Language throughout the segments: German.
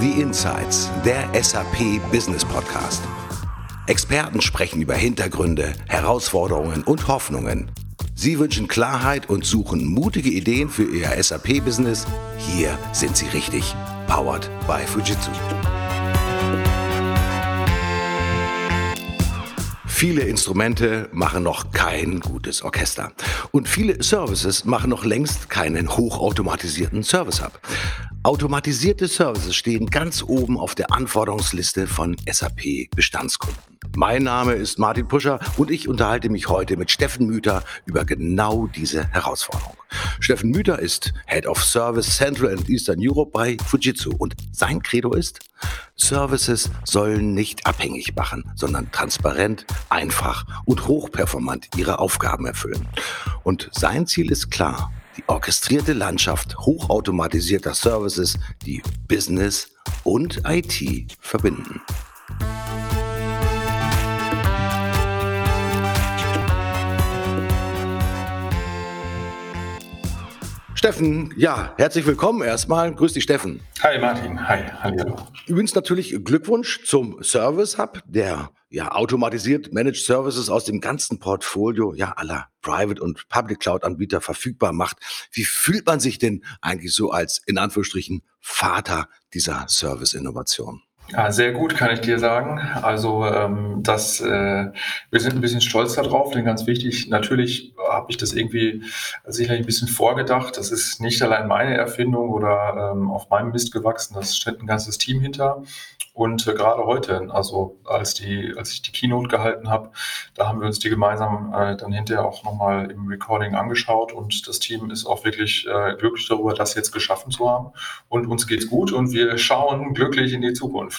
The Insights, der SAP Business Podcast. Experten sprechen über Hintergründe, Herausforderungen und Hoffnungen. Sie wünschen Klarheit und suchen mutige Ideen für Ihr SAP-Business? Hier sind Sie richtig. Powered by Fujitsu. Viele Instrumente machen noch kein gutes Orchester. Und viele Services machen noch längst keinen hochautomatisierten Service Hub. Automatisierte Services stehen ganz oben auf der Anforderungsliste von SAP Bestandskunden. Mein Name ist Martin Puscher und ich unterhalte mich heute mit Steffen Müther über genau diese Herausforderung. Steffen Müther ist Head of Service Central and Eastern Europe bei Fujitsu und sein Credo ist, Services sollen nicht abhängig machen, sondern transparent, einfach und hochperformant ihre Aufgaben erfüllen. Und sein Ziel ist klar, die orchestrierte Landschaft hochautomatisierter Services, die Business und IT verbinden. Steffen, ja, herzlich willkommen erstmal. Grüß dich, Steffen. Hi, Martin. Hi, hallo. Übrigens natürlich Glückwunsch zum Service Hub, der ja automatisiert Managed Services aus dem ganzen Portfolio ja aller Private und Public Cloud Anbieter verfügbar macht. Wie fühlt man sich denn eigentlich so als in Anführungsstrichen Vater dieser Service Innovation? Ja, sehr gut, kann ich dir sagen. Also ähm, das, äh, wir sind ein bisschen stolz darauf, denn ganz wichtig, natürlich habe ich das irgendwie sicherlich ein bisschen vorgedacht. Das ist nicht allein meine Erfindung oder ähm, auf meinem Mist gewachsen, das steht ein ganzes Team hinter. Und äh, gerade heute, also als, die, als ich die Keynote gehalten habe, da haben wir uns die gemeinsam äh, dann hinterher auch nochmal im Recording angeschaut und das Team ist auch wirklich äh, glücklich darüber, das jetzt geschaffen zu haben. Und uns geht's gut und wir schauen glücklich in die Zukunft.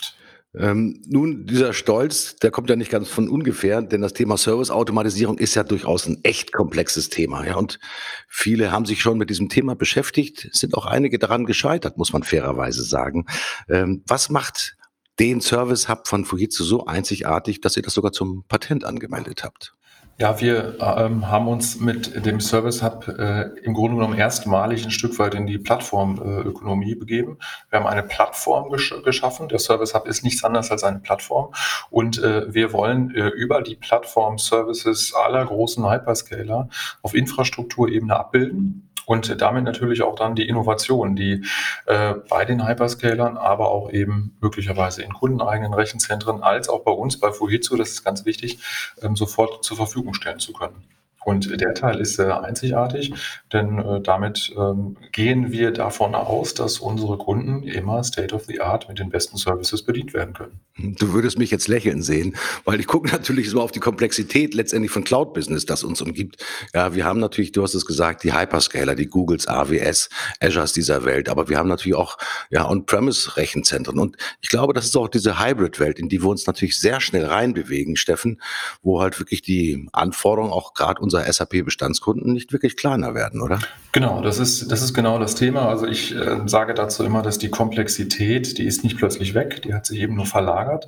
Ähm, nun, dieser Stolz, der kommt ja nicht ganz von ungefähr, denn das Thema Serviceautomatisierung ist ja durchaus ein echt komplexes Thema. Ja, und viele haben sich schon mit diesem Thema beschäftigt, sind auch einige daran gescheitert, muss man fairerweise sagen. Ähm, was macht den Service Hub von Fujitsu so einzigartig, dass ihr das sogar zum Patent angemeldet habt. Ja, wir ähm, haben uns mit dem Service Hub äh, im Grunde genommen erstmalig ein Stück weit in die Plattformökonomie äh, begeben. Wir haben eine Plattform gesch geschaffen. Der Service Hub ist nichts anderes als eine Plattform. Und äh, wir wollen äh, über die Plattform Services aller großen Hyperscaler auf Infrastrukturebene abbilden und damit natürlich auch dann die Innovation, die äh, bei den Hyperscalern, aber auch eben möglicherweise in kundeneigenen Rechenzentren als auch bei uns bei Fujitsu, das ist ganz wichtig, ähm, sofort zur Verfügung stellen zu können. Und der Teil ist äh, einzigartig, denn äh, damit ähm, gehen wir davon aus, dass unsere Kunden immer State of the Art mit den besten Services bedient werden können. Du würdest mich jetzt lächeln sehen, weil ich gucke natürlich so auf die Komplexität letztendlich von Cloud-Business, das uns umgibt. Ja, wir haben natürlich, du hast es gesagt, die Hyperscaler, die Googles, AWS, Azures dieser Welt, aber wir haben natürlich auch ja, On-Premise-Rechenzentren. Und ich glaube, das ist auch diese Hybrid-Welt, in die wir uns natürlich sehr schnell reinbewegen, Steffen, wo halt wirklich die Anforderungen auch gerade unserer SAP-Bestandskunden nicht wirklich kleiner werden, oder? Genau, das ist, das ist genau das Thema. Also ich äh, sage dazu immer, dass die Komplexität, die ist nicht plötzlich weg, die hat sich eben nur verlagert.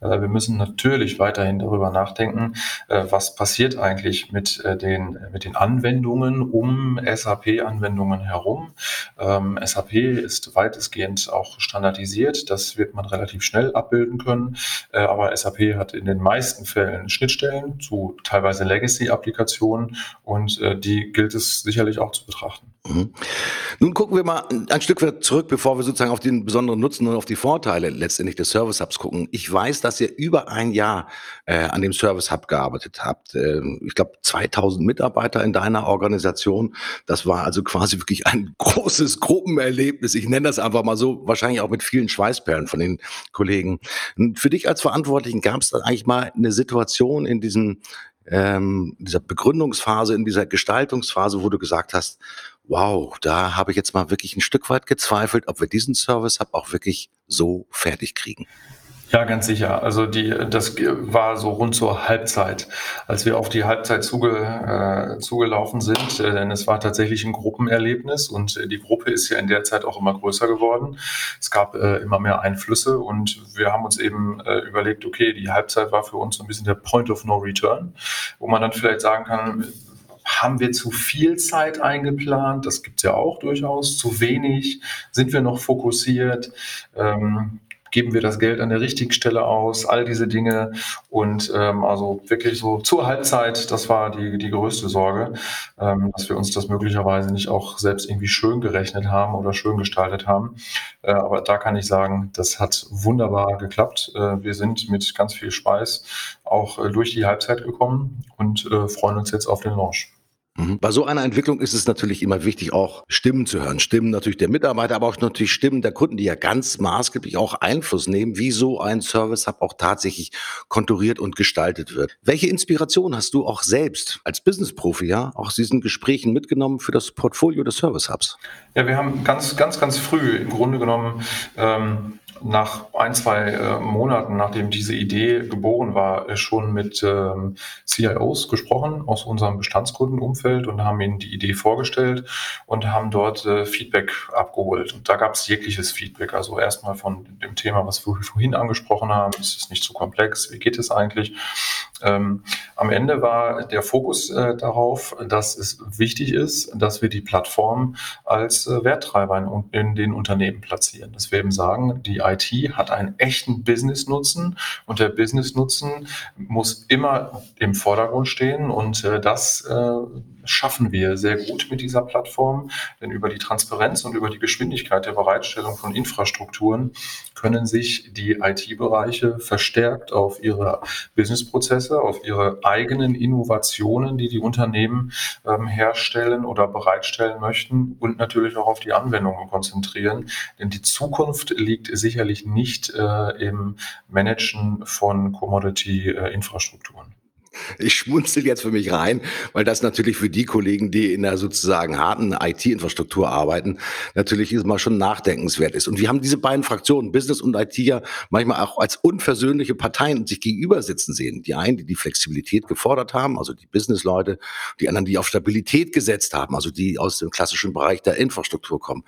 Äh, wir müssen natürlich weiterhin darüber nachdenken, äh, was passiert eigentlich mit, äh, den, mit den Anwendungen um SAP-Anwendungen herum. Ähm, SAP ist weitestgehend auch standardisiert, das wird man relativ schnell abbilden können, äh, aber SAP hat in den meisten Fällen Schnittstellen zu teilweise Legacy-Applikationen und äh, die gilt es sicherlich auch zu betrachten. Mhm. Nun gucken wir mal ein Stück weit zurück, bevor wir sozusagen auf den besonderen Nutzen und auf die Vorteile letztendlich des Service Hubs gucken. Ich weiß, dass ihr über ein Jahr äh, an dem Service Hub gearbeitet habt. Äh, ich glaube, 2000 Mitarbeiter in deiner Organisation. Das war also quasi wirklich ein großes Gruppenerlebnis. Ich nenne das einfach mal so, wahrscheinlich auch mit vielen Schweißperlen von den Kollegen. Für dich als Verantwortlichen gab es da eigentlich mal eine Situation in diesem ähm, dieser Begründungsphase, in dieser Gestaltungsphase, wo du gesagt hast, wow, da habe ich jetzt mal wirklich ein Stück weit gezweifelt, ob wir diesen Service Hub auch wirklich so fertig kriegen. Ja, ganz sicher. Also die, das war so rund zur Halbzeit, als wir auf die Halbzeit zuge, äh, zugelaufen sind, äh, denn es war tatsächlich ein Gruppenerlebnis und äh, die Gruppe ist ja in der Zeit auch immer größer geworden. Es gab äh, immer mehr Einflüsse und wir haben uns eben äh, überlegt, okay, die Halbzeit war für uns so ein bisschen der Point of No Return, wo man dann vielleicht sagen kann, Haben wir zu viel Zeit eingeplant? Das gibt es ja auch durchaus. Zu wenig? Sind wir noch fokussiert? Ähm, geben wir das Geld an der richtigen Stelle aus, all diese Dinge. Und ähm, also wirklich so zur Halbzeit, das war die, die größte Sorge, ähm, dass wir uns das möglicherweise nicht auch selbst irgendwie schön gerechnet haben oder schön gestaltet haben. Äh, aber da kann ich sagen, das hat wunderbar geklappt. Äh, wir sind mit ganz viel Speis auch äh, durch die Halbzeit gekommen und äh, freuen uns jetzt auf den Launch. Mhm. Bei so einer Entwicklung ist es natürlich immer wichtig, auch Stimmen zu hören. Stimmen natürlich der Mitarbeiter, aber auch natürlich Stimmen der Kunden, die ja ganz maßgeblich auch Einfluss nehmen, wie so ein Service Hub auch tatsächlich konturiert und gestaltet wird. Welche Inspiration hast du auch selbst als Business-Profi ja aus diesen Gesprächen mitgenommen für das Portfolio des Service Hubs? Ja, wir haben ganz, ganz, ganz früh im Grunde genommen ähm, nach ein, zwei äh, Monaten, nachdem diese Idee geboren war, äh, schon mit ähm, CIOs gesprochen aus unserem Bestandskundenumfeld und haben ihnen die Idee vorgestellt und haben dort äh, Feedback abgeholt. Und da gab es jegliches Feedback. Also erstmal von dem Thema, was wir vorhin angesprochen haben, ist es nicht zu komplex, wie geht es eigentlich? Ähm, am Ende war der Fokus äh, darauf, dass es wichtig ist, dass wir die Plattform als äh, Werttreiber in, in, den Unternehmen platzieren. Dass wir eben sagen, die IT hat einen echten Business-Nutzen und der Business-Nutzen muss immer im Vordergrund stehen und äh, das äh, schaffen wir sehr gut mit dieser Plattform, denn über die Transparenz und über die Geschwindigkeit der Bereitstellung von Infrastrukturen können sich die IT-Bereiche verstärkt auf ihre Businessprozesse, auf ihre eigenen Innovationen, die die Unternehmen ähm, herstellen oder bereitstellen möchten und natürlich auch auf die Anwendungen konzentrieren. Denn die Zukunft liegt sicherlich nicht äh, im Managen von Commodity-Infrastrukturen. Ich schmunzel jetzt für mich rein, weil das natürlich für die Kollegen, die in der sozusagen harten IT-Infrastruktur arbeiten, natürlich mal schon nachdenkenswert ist. Und wir haben diese beiden Fraktionen, Business und IT, ja manchmal auch als unversöhnliche Parteien sich gegenüber sitzen sehen. Die einen, die die Flexibilität gefordert haben, also die Business-Leute, die anderen, die auf Stabilität gesetzt haben, also die aus dem klassischen Bereich der Infrastruktur kommen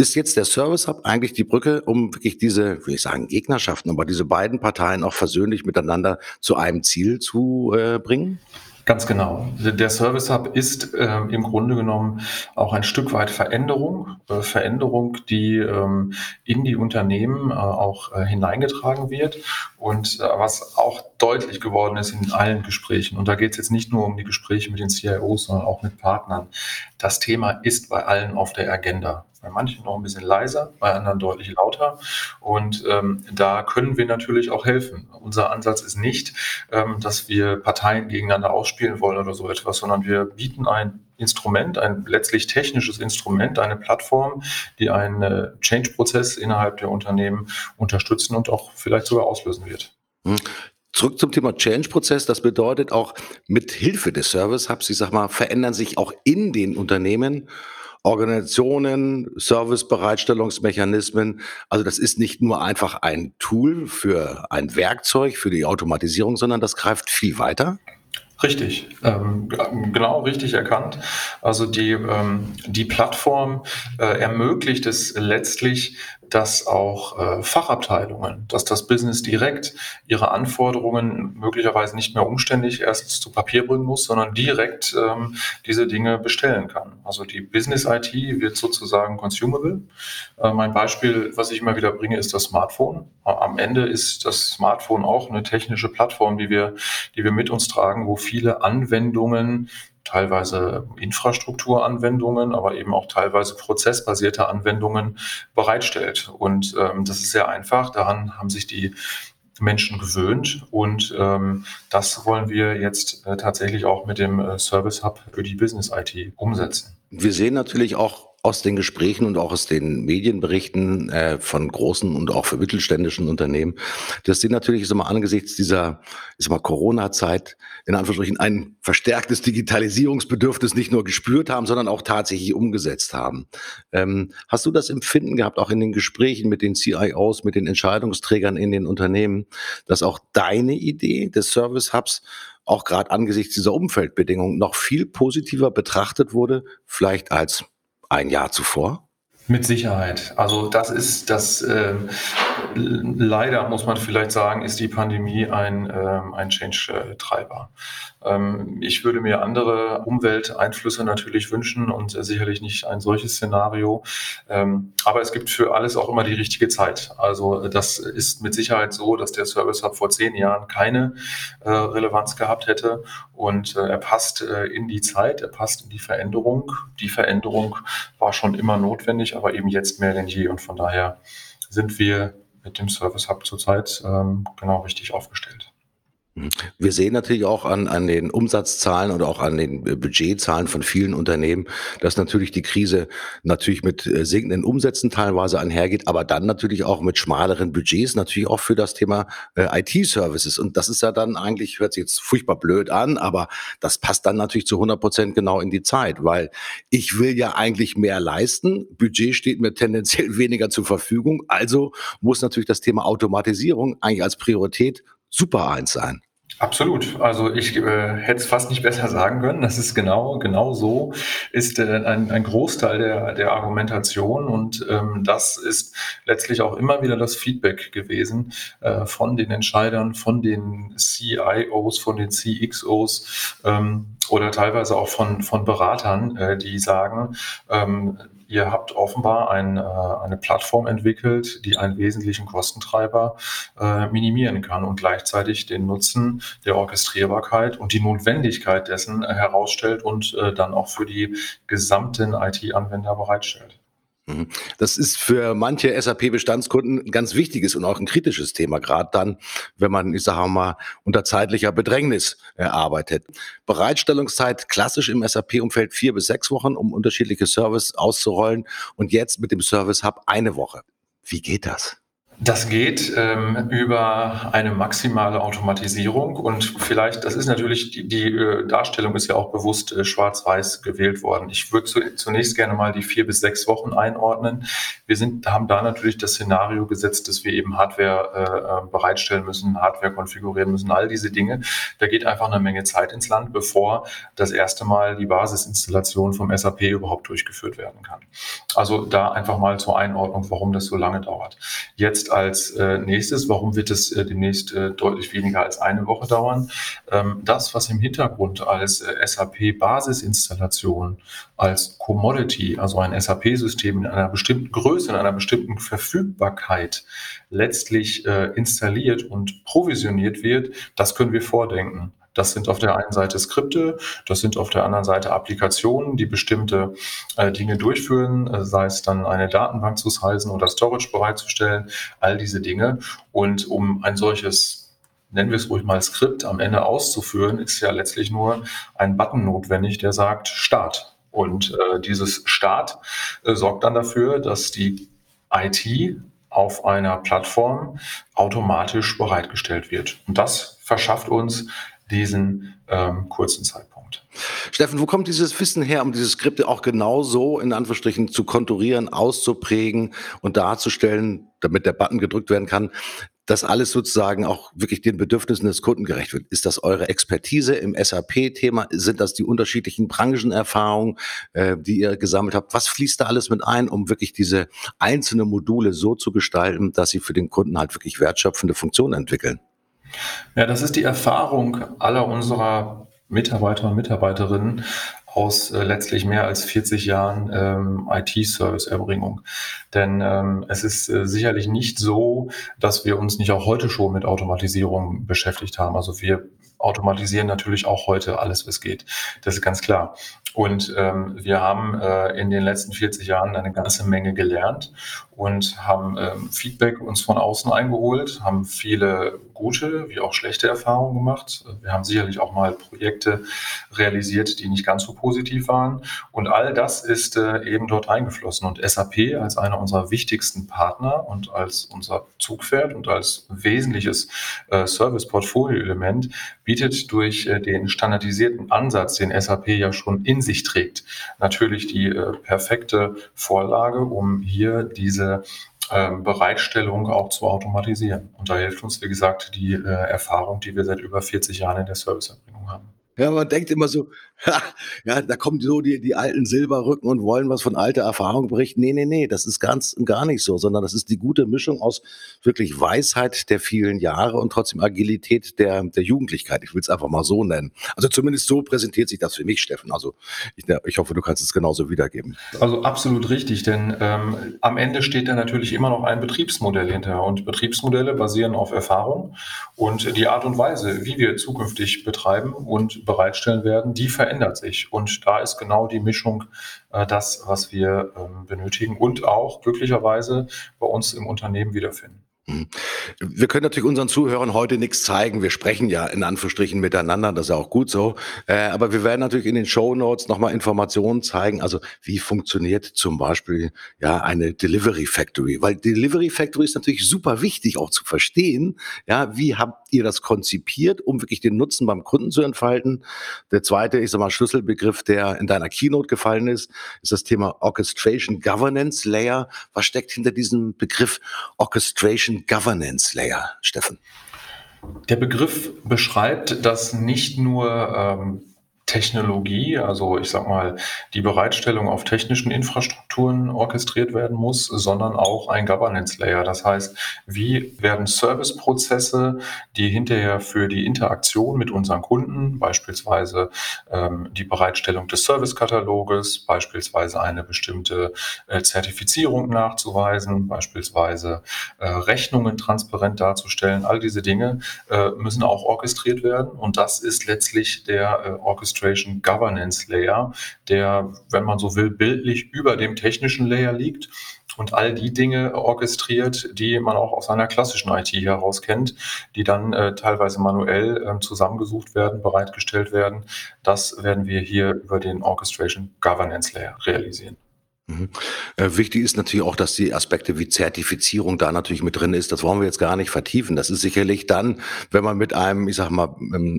ist jetzt der Service Hub eigentlich die Brücke, um wirklich diese, will ich sagen, Gegnerschaften, aber diese beiden Parteien auch versöhnlich miteinander zu einem Ziel zu äh, bringen? Ganz genau. Der Service Hub ist äh, im Grunde genommen auch ein Stück weit Veränderung, äh, Veränderung, die ähm, in die Unternehmen äh, auch äh, hineingetragen wird und äh, was auch deutlich geworden ist in allen Gesprächen. Und da geht es jetzt nicht nur um die Gespräche mit den CIOs, sondern auch mit Partnern. Das Thema ist bei allen auf der Agenda bei manchen noch ein bisschen leiser, bei anderen deutlich lauter. Und ähm, da können wir natürlich auch helfen. Unser Ansatz ist nicht, ähm, dass wir Parteien gegeneinander ausspielen wollen oder so etwas, sondern wir bieten ein Instrument, ein letztlich technisches Instrument, eine Plattform, die einen Change-Prozess innerhalb der Unternehmen unterstützen und auch vielleicht sogar auslösen wird. Hm. Zurück zum Thema Change-Prozess. Das bedeutet auch mit Hilfe des Service Hubs, ich sag mal, verändern sich auch in den Unternehmen Organisationen, Servicebereitstellungsmechanismen. Also das ist nicht nur einfach ein Tool für ein Werkzeug für die Automatisierung, sondern das greift viel weiter. Richtig, ähm, genau richtig erkannt. Also die, ähm, die Plattform äh, ermöglicht es letztlich, dass auch äh, Fachabteilungen, dass das Business direkt ihre Anforderungen möglicherweise nicht mehr umständlich erst zu Papier bringen muss, sondern direkt ähm, diese Dinge bestellen kann. Also die Business IT wird sozusagen consumable. Äh, mein Beispiel, was ich immer wieder bringe, ist das Smartphone. Am Ende ist das Smartphone auch eine technische Plattform, die wir, die wir mit uns tragen, wo viele Anwendungen teilweise Infrastrukturanwendungen, aber eben auch teilweise prozessbasierte Anwendungen bereitstellt. Und ähm, das ist sehr einfach. Daran haben sich die Menschen gewöhnt und ähm, das wollen wir jetzt äh, tatsächlich auch mit dem äh, Service Hub für die Business IT umsetzen. Wir sehen natürlich auch aus den Gesprächen und auch aus den Medienberichten äh, von großen und auch für mittelständischen Unternehmen, dass sie natürlich ist immer angesichts dieser ist mal Corona-Zeit in Anführungsstrichen ein verstärktes Digitalisierungsbedürfnis nicht nur gespürt haben, sondern auch tatsächlich umgesetzt haben. Ähm, hast du das Empfinden gehabt, auch in den Gesprächen mit den CIOs, mit den Entscheidungsträgern in den Unternehmen, dass auch deine Idee des Service Hubs auch gerade angesichts dieser Umfeldbedingungen noch viel positiver betrachtet wurde, vielleicht als ein Jahr zuvor? Mit Sicherheit. Also das ist das, äh, leider muss man vielleicht sagen, ist die Pandemie ein, ähm, ein Change-Treiber. Ähm, ich würde mir andere Umwelteinflüsse natürlich wünschen und äh, sicherlich nicht ein solches Szenario. Ähm, aber es gibt für alles auch immer die richtige Zeit. Also das ist mit Sicherheit so, dass der Service Hub vor zehn Jahren keine äh, Relevanz gehabt hätte und äh, er passt äh, in die Zeit, er passt in die Veränderung. Die Veränderung war schon immer notwendig, aber eben jetzt mehr denn je und von daher sind wir mit dem Service Hub zurzeit ähm, genau richtig aufgestellt. Wir sehen natürlich auch an, an den Umsatzzahlen und auch an den Budgetzahlen von vielen Unternehmen, dass natürlich die Krise natürlich mit äh, sinkenden Umsätzen teilweise einhergeht, aber dann natürlich auch mit schmaleren Budgets, natürlich auch für das Thema äh, IT-Services. Und das ist ja dann eigentlich, hört sich jetzt furchtbar blöd an, aber das passt dann natürlich zu 100 Prozent genau in die Zeit, weil ich will ja eigentlich mehr leisten. Budget steht mir tendenziell weniger zur Verfügung. Also muss natürlich das Thema Automatisierung eigentlich als Priorität Super eins sein. Absolut. Also ich äh, hätte es fast nicht besser sagen können. Das ist genau, genau so ist äh, ein, ein Großteil der, der Argumentation und ähm, das ist letztlich auch immer wieder das Feedback gewesen äh, von den Entscheidern, von den CIOs, von den CXOs ähm, oder teilweise auch von, von Beratern, äh, die sagen, ähm, Ihr habt offenbar ein, äh, eine Plattform entwickelt, die einen wesentlichen Kostentreiber äh, minimieren kann und gleichzeitig den Nutzen der Orchestrierbarkeit und die Notwendigkeit dessen herausstellt und äh, dann auch für die gesamten IT-Anwender bereitstellt. Mhm. Das ist für manche SAP-Bestandskunden ein ganz wichtiges und auch ein kritisches Thema, gerade dann, wenn man, ich sage mal, unter zeitlicher Bedrängnis arbeitet. Bereitstellungszeit klassisch im SAP-Umfeld vier bis sechs Wochen, um unterschiedliche Services auszurollen und jetzt mit dem Service Hub eine Woche. Wie geht das? Das geht ähm, über eine maximale Automatisierung und vielleicht, das ist natürlich, die, die äh, Darstellung ist ja auch bewusst äh, schwarz-weiß gewählt worden. Ich würde zu, zunächst gerne mal die vier bis sechs Wochen einordnen. Wir sind, haben da natürlich das Szenario gesetzt, dass wir eben Hardware äh, äh, bereitstellen müssen, Hardware konfigurieren müssen, all diese Dinge. Da geht einfach eine Menge Zeit ins Land, bevor das erste Mal die Basisinstallation vom SAP überhaupt durchgeführt werden kann. Also da einfach mal zur Einordnung, warum das so lange dauert. Jetzt als äh, nächstes, warum wird es äh, demnächst äh, deutlich weniger als eine Woche dauern? Ähm, das, was im Hintergrund als äh, SAP-Basisinstallation, als Commodity, also ein SAP-System in einer bestimmten Größe, in einer bestimmten Verfügbarkeit letztlich äh, installiert und provisioniert wird, das können wir vordenken. Das sind auf der einen Seite Skripte, das sind auf der anderen Seite Applikationen, die bestimmte äh, Dinge durchführen, äh, sei es dann eine Datenbank zu sizen oder Storage bereitzustellen, all diese Dinge. Und um ein solches nennen wir es ruhig mal Skript, am Ende auszuführen, ist ja letztlich nur ein Button notwendig, der sagt Start. Und äh, dieses Start äh, sorgt dann dafür, dass die IT auf einer Plattform automatisch bereitgestellt wird. Und das verschafft uns diesen ähm, kurzen Zeitpunkt. Steffen, wo kommt dieses Wissen her, um diese Skripte auch genauso in Anführungsstrichen zu konturieren, auszuprägen und darzustellen, damit der Button gedrückt werden kann, dass alles sozusagen auch wirklich den Bedürfnissen des Kunden gerecht wird? Ist das eure Expertise im SAP-Thema? Sind das die unterschiedlichen Branchenerfahrungen, äh, die ihr gesammelt habt? Was fließt da alles mit ein, um wirklich diese einzelnen Module so zu gestalten, dass sie für den Kunden halt wirklich wertschöpfende Funktionen entwickeln? Ja, das ist die Erfahrung aller unserer Mitarbeiter und Mitarbeiterinnen aus äh, letztlich mehr als 40 Jahren ähm, IT-Service-Erbringung. Denn ähm, es ist äh, sicherlich nicht so, dass wir uns nicht auch heute schon mit Automatisierung beschäftigt haben. Also wir automatisieren natürlich auch heute alles, was geht. Das ist ganz klar. Und ähm, wir haben äh, in den letzten 40 Jahren eine ganze Menge gelernt und haben ähm, Feedback uns von außen eingeholt, haben viele gute wie auch schlechte Erfahrungen gemacht. Wir haben sicherlich auch mal Projekte realisiert, die nicht ganz so positiv waren. Und all das ist äh, eben dort eingeflossen. Und SAP als einer unserer wichtigsten Partner und als unser Zugpferd und als wesentliches äh, Service-Portfolio-Element bietet durch äh, den standardisierten Ansatz, den SAP ja schon in sich trägt, natürlich die perfekte Vorlage, um hier diese ähm, Bereitstellung auch zu automatisieren. Und da hilft uns, wie gesagt, die äh, Erfahrung, die wir seit über 40 Jahren in der Serviceerbringung haben. Ja, man denkt immer so, ja, da kommen so die, die alten Silberrücken und wollen was von alter Erfahrung berichten. Nee, nee, nee, das ist ganz gar nicht so, sondern das ist die gute Mischung aus wirklich Weisheit der vielen Jahre und trotzdem Agilität der, der Jugendlichkeit. Ich will es einfach mal so nennen. Also zumindest so präsentiert sich das für mich, Steffen. Also ich, ich hoffe, du kannst es genauso wiedergeben. Also absolut richtig, denn ähm, am Ende steht da natürlich immer noch ein Betriebsmodell hinter und Betriebsmodelle basieren auf Erfahrung und die Art und Weise, wie wir zukünftig betreiben und bereitstellen werden, die verändert verändert sich. Und da ist genau die Mischung äh, das, was wir ähm, benötigen und auch glücklicherweise bei uns im Unternehmen wiederfinden. Mhm. Wir können natürlich unseren Zuhörern heute nichts zeigen. Wir sprechen ja in Anführungsstrichen miteinander, das ist ja auch gut so. Äh, aber wir werden natürlich in den Show Notes nochmal Informationen zeigen. Also wie funktioniert zum Beispiel ja eine Delivery Factory? Weil Delivery Factory ist natürlich super wichtig auch zu verstehen. Ja, wie habt ihr das konzipiert, um wirklich den Nutzen beim Kunden zu entfalten? Der zweite, ich sag mal, Schlüsselbegriff, der in deiner Keynote gefallen ist, ist das Thema Orchestration Governance Layer. Was steckt hinter diesem Begriff Orchestration Governance Layer, Steffen? Der Begriff beschreibt, dass nicht nur ähm, Technologie, also ich sag mal, die Bereitstellung auf technischen Infrastrukturen orchestriert werden muss, sondern auch ein Governance Layer. Das heißt, wie werden Serviceprozesse, die hinterher für die Interaktion mit unseren Kunden, beispielsweise ähm, die Bereitstellung des Servicekataloges, beispielsweise eine bestimmte äh, Zertifizierung nachzuweisen, beispielsweise äh, Rechnungen transparent darzustellen, all diese Dinge äh, müssen auch orchestriert werden. Und das ist letztlich der äh, Orchestration Orchestration Governance Layer, der, wenn man so will, bildlich über dem technischen Layer liegt und all die Dinge orchestriert, die man auch aus einer klassischen IT heraus kennt, die dann äh, teilweise manuell äh, zusammengesucht werden, bereitgestellt werden. Das werden wir hier über den Orchestration Governance Layer realisieren. Mhm. Äh, wichtig ist natürlich auch, dass die Aspekte wie Zertifizierung da natürlich mit drin ist. Das wollen wir jetzt gar nicht vertiefen. Das ist sicherlich dann, wenn man mit einem, ich sag mal,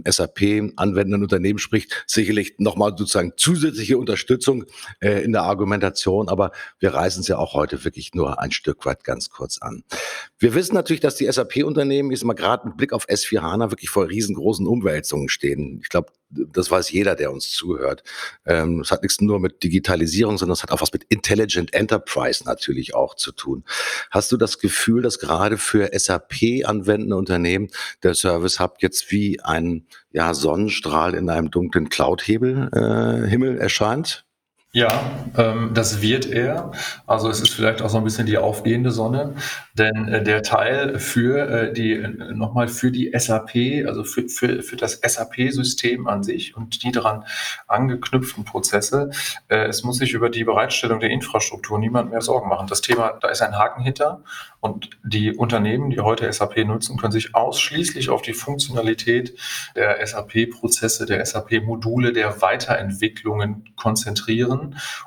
SAP anwendenden Unternehmen spricht, sicherlich nochmal sozusagen zusätzliche Unterstützung äh, in der Argumentation. Aber wir reißen es ja auch heute wirklich nur ein Stück weit ganz kurz an. Wir wissen natürlich, dass die SAP-Unternehmen, ich mal, gerade mit Blick auf S4 HANA wirklich vor riesengroßen Umwälzungen stehen. Ich glaube, das weiß jeder, der uns zuhört. Ähm, es hat nichts nur mit Digitalisierung, sondern es hat auch was mit Intelligent Enterprise natürlich auch zu tun. Hast du das Gefühl, dass gerade für SAP anwendende Unternehmen der Service Hub jetzt wie ein ja, Sonnenstrahl in einem dunklen Cloud-Himmel äh, erscheint? Ja, ähm, das wird er. Also es ist vielleicht auch so ein bisschen die aufgehende Sonne, denn äh, der Teil für äh, die äh, nochmal für die SAP, also für, für, für das SAP-System an sich und die daran angeknüpften Prozesse, äh, es muss sich über die Bereitstellung der Infrastruktur niemand mehr Sorgen machen. Das Thema, da ist ein Haken hinter und die Unternehmen, die heute SAP nutzen, können sich ausschließlich auf die Funktionalität der SAP-Prozesse, der SAP-Module, der Weiterentwicklungen konzentrieren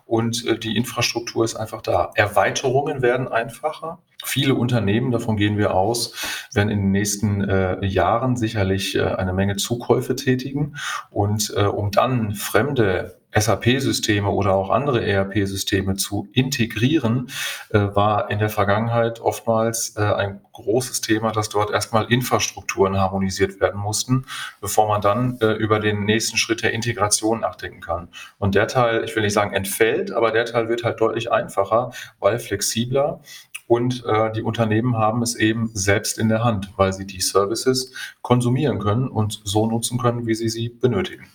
und äh, die Infrastruktur ist einfach da. Erweiterungen werden einfacher. Viele Unternehmen, davon gehen wir aus, werden in den nächsten äh, Jahren sicherlich äh, eine Menge Zukäufe tätigen. Und äh, um dann fremde SAP-Systeme oder auch andere ERP-Systeme zu integrieren, äh, war in der Vergangenheit oftmals äh, ein großes Thema, dass dort erstmal Infrastrukturen harmonisiert werden mussten, bevor man dann äh, über den nächsten Schritt der Integration nachdenken kann. Und der Teil, ich will nicht sagen entfällt, aber der Teil wird halt deutlich einfacher, weil flexibler und äh, die Unternehmen haben es eben selbst in der Hand, weil sie die Services konsumieren können und so nutzen können, wie sie sie benötigen.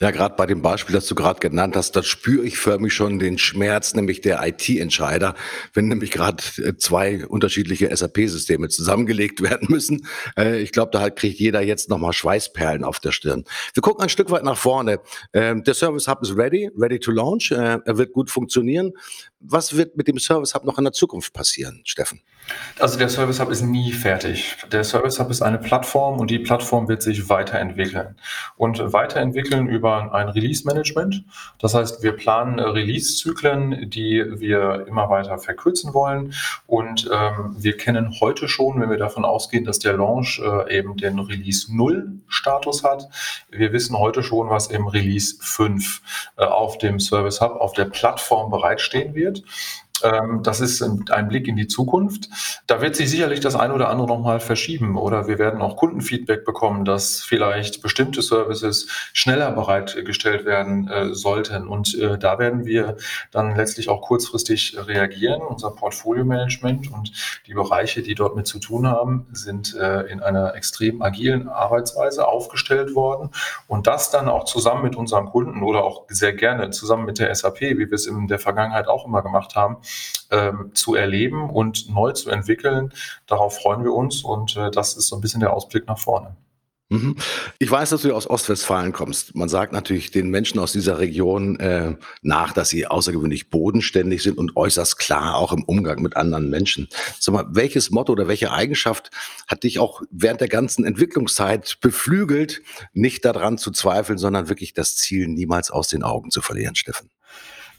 Ja, gerade bei dem Beispiel, das du gerade genannt hast, da spüre ich förmlich schon den Schmerz, nämlich der IT-Entscheider, wenn nämlich gerade äh, zwei unterschiedliche SAP-Systeme zusammengelegt werden müssen. Äh, ich glaube, da kriegt jeder jetzt nochmal Schweißperlen auf der Stirn. Wir gucken ein Stück weit nach vorne. Ähm, der Service Hub ist ready, ready to launch. Äh, er wird gut funktionieren. Was wird mit dem Service Hub noch in der Zukunft passieren, Steffen? Also der Service Hub ist nie fertig. Der Service Hub ist eine Plattform und die Plattform wird sich weiterentwickeln. Und weiterentwickeln über ein Release-Management. Das heißt, wir planen Release-Zyklen, die wir immer weiter verkürzen wollen. Und ähm, wir kennen heute schon, wenn wir davon ausgehen, dass der Launch äh, eben den Release 0 Status hat. Wir wissen heute schon, was im Release 5 äh, auf dem Service Hub, auf der Plattform bereitstehen wird. Ähm, das ist ein Blick in die Zukunft. Da wird sich sicherlich das eine oder andere nochmal verschieben oder wir werden auch Kundenfeedback bekommen, dass vielleicht bestimmte Services schneller bereitgestellt werden äh, sollten. Und äh, da werden wir dann letztlich auch kurzfristig reagieren. Unser Portfolio-Management und die Bereiche, die dort mit zu tun haben, sind äh, in einer extrem agilen Arbeitsweise aufgestellt worden. Und das dann auch zusammen mit unseren Kunden oder auch sehr gerne zusammen mit der SAP, wie wir es in der Vergangenheit auch immer gemacht haben, ähm, zu erleben und neu zu entwickeln. Darauf freuen wir uns und äh, das ist so ein bisschen der Ausblick nach vorne. Mhm. Ich weiß, dass du aus Ostwestfalen kommst. Man sagt natürlich den Menschen aus dieser Region äh, nach, dass sie außergewöhnlich bodenständig sind und äußerst klar auch im Umgang mit anderen Menschen. Sag mal, welches Motto oder welche Eigenschaft hat dich auch während der ganzen Entwicklungszeit beflügelt, nicht daran zu zweifeln, sondern wirklich das Ziel niemals aus den Augen zu verlieren, Steffen?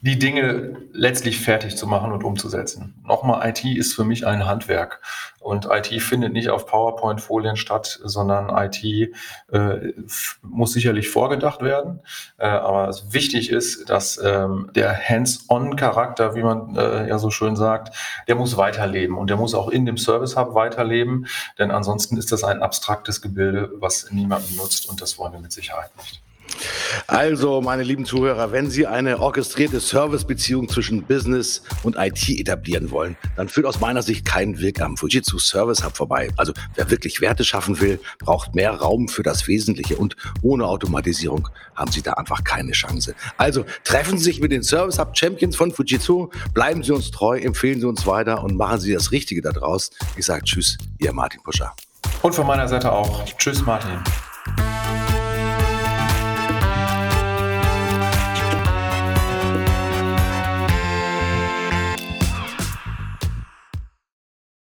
Die Dinge letztlich fertig zu machen und umzusetzen. Nochmal, IT ist für mich ein Handwerk. Und IT findet nicht auf PowerPoint-Folien statt, sondern IT äh, muss sicherlich vorgedacht werden. Äh, aber wichtig ist, dass ähm, der Hands-on-Charakter, wie man äh, ja so schön sagt, der muss weiterleben und der muss auch in dem Service-Hub weiterleben. Denn ansonsten ist das ein abstraktes Gebilde, was niemandem nutzt und das wollen wir mit Sicherheit nicht. Also, meine lieben Zuhörer, wenn Sie eine orchestrierte Servicebeziehung zwischen Business und IT etablieren wollen, dann führt aus meiner Sicht kein Weg am Fujitsu Service Hub vorbei. Also, wer wirklich Werte schaffen will, braucht mehr Raum für das Wesentliche und ohne Automatisierung haben Sie da einfach keine Chance. Also, treffen Sie sich mit den Service Hub Champions von Fujitsu, bleiben Sie uns treu, empfehlen Sie uns weiter und machen Sie das Richtige daraus. Ich sage Tschüss, Ihr Martin Puscher. Und von meiner Seite auch Tschüss, Martin.